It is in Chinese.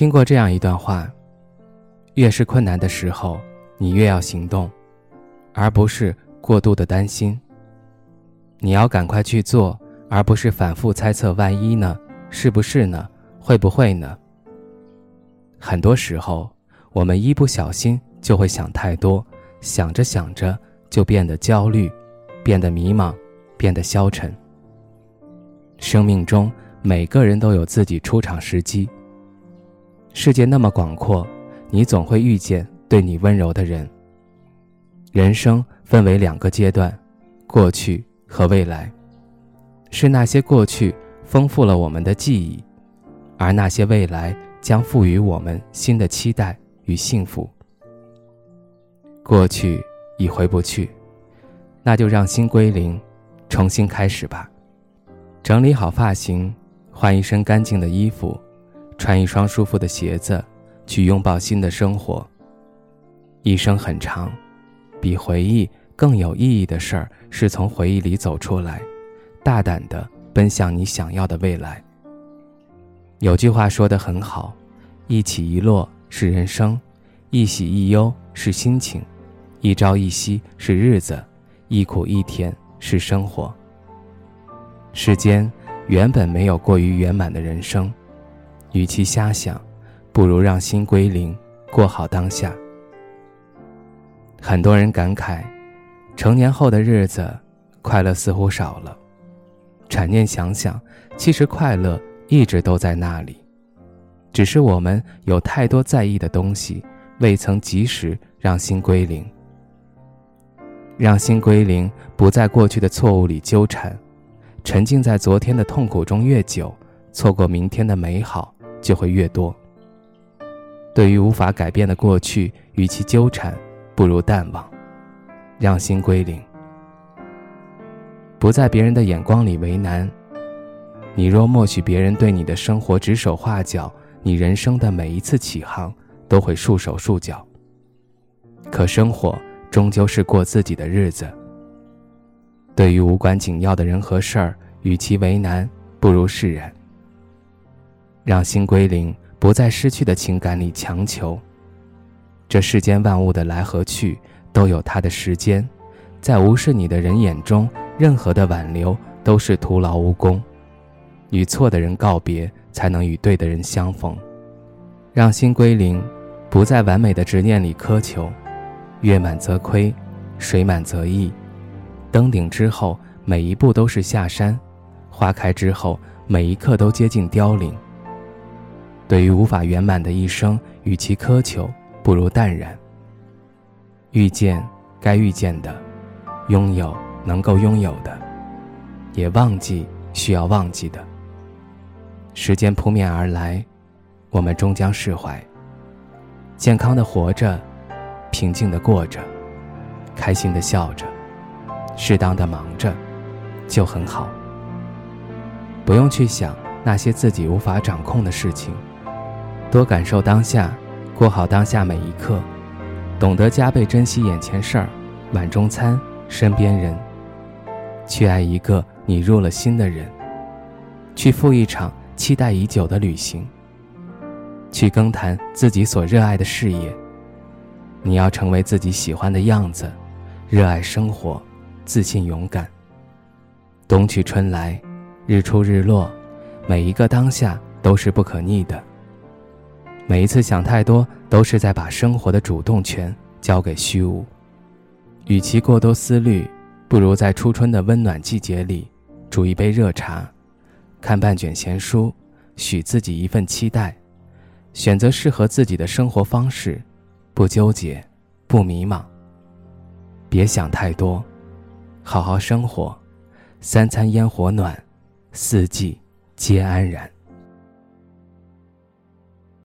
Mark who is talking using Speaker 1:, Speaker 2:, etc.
Speaker 1: 听过这样一段话：越是困难的时候，你越要行动，而不是过度的担心。你要赶快去做，而不是反复猜测“万一呢？是不是呢？会不会呢？”很多时候，我们一不小心就会想太多，想着想着就变得焦虑，变得迷茫，变得消沉。生命中每个人都有自己出场时机。世界那么广阔，你总会遇见对你温柔的人。人生分为两个阶段，过去和未来。是那些过去丰富了我们的记忆，而那些未来将赋予我们新的期待与幸福。过去已回不去，那就让心归零，重新开始吧。整理好发型，换一身干净的衣服。穿一双舒服的鞋子，去拥抱新的生活。一生很长，比回忆更有意义的事儿是从回忆里走出来，大胆地奔向你想要的未来。有句话说得很好：一起一落是人生，一喜一忧是心情，一朝一夕是日子，一苦一甜是生活。世间原本没有过于圆满的人生。与其瞎想，不如让心归零，过好当下。很多人感慨，成年后的日子，快乐似乎少了。转念想想，其实快乐一直都在那里，只是我们有太多在意的东西，未曾及时让心归零。让心归零，不在过去的错误里纠缠，沉浸在昨天的痛苦中越久，错过明天的美好。就会越多。对于无法改变的过去，与其纠缠，不如淡忘，让心归零，不在别人的眼光里为难。你若默许别人对你的生活指手画脚，你人生的每一次起航都会束手束脚。可生活终究是过自己的日子。对于无关紧要的人和事儿，与其为难，不如释然。让心归零，不在失去的情感里强求。这世间万物的来和去都有它的时间，在无视你的人眼中，任何的挽留都是徒劳无功。与错的人告别，才能与对的人相逢。让心归零，不在完美的执念里苛求。月满则亏，水满则溢。登顶之后，每一步都是下山；花开之后，每一刻都接近凋零。对于无法圆满的一生，与其苛求，不如淡然。遇见该遇见的，拥有能够拥有的，也忘记需要忘记的。时间扑面而来，我们终将释怀。健康的活着，平静的过着，开心的笑着，适当的忙着，就很好。不用去想那些自己无法掌控的事情。多感受当下，过好当下每一刻，懂得加倍珍惜眼前事儿、碗中餐、身边人，去爱一个你入了心的人，去赴一场期待已久的旅行，去更谈自己所热爱的事业。你要成为自己喜欢的样子，热爱生活，自信勇敢。冬去春来，日出日落，每一个当下都是不可逆的。每一次想太多，都是在把生活的主动权交给虚无。与其过多思虑，不如在初春的温暖季节里，煮一杯热茶，看半卷闲书，许自己一份期待，选择适合自己的生活方式，不纠结，不迷茫。别想太多，好好生活，三餐烟火暖，四季皆安然。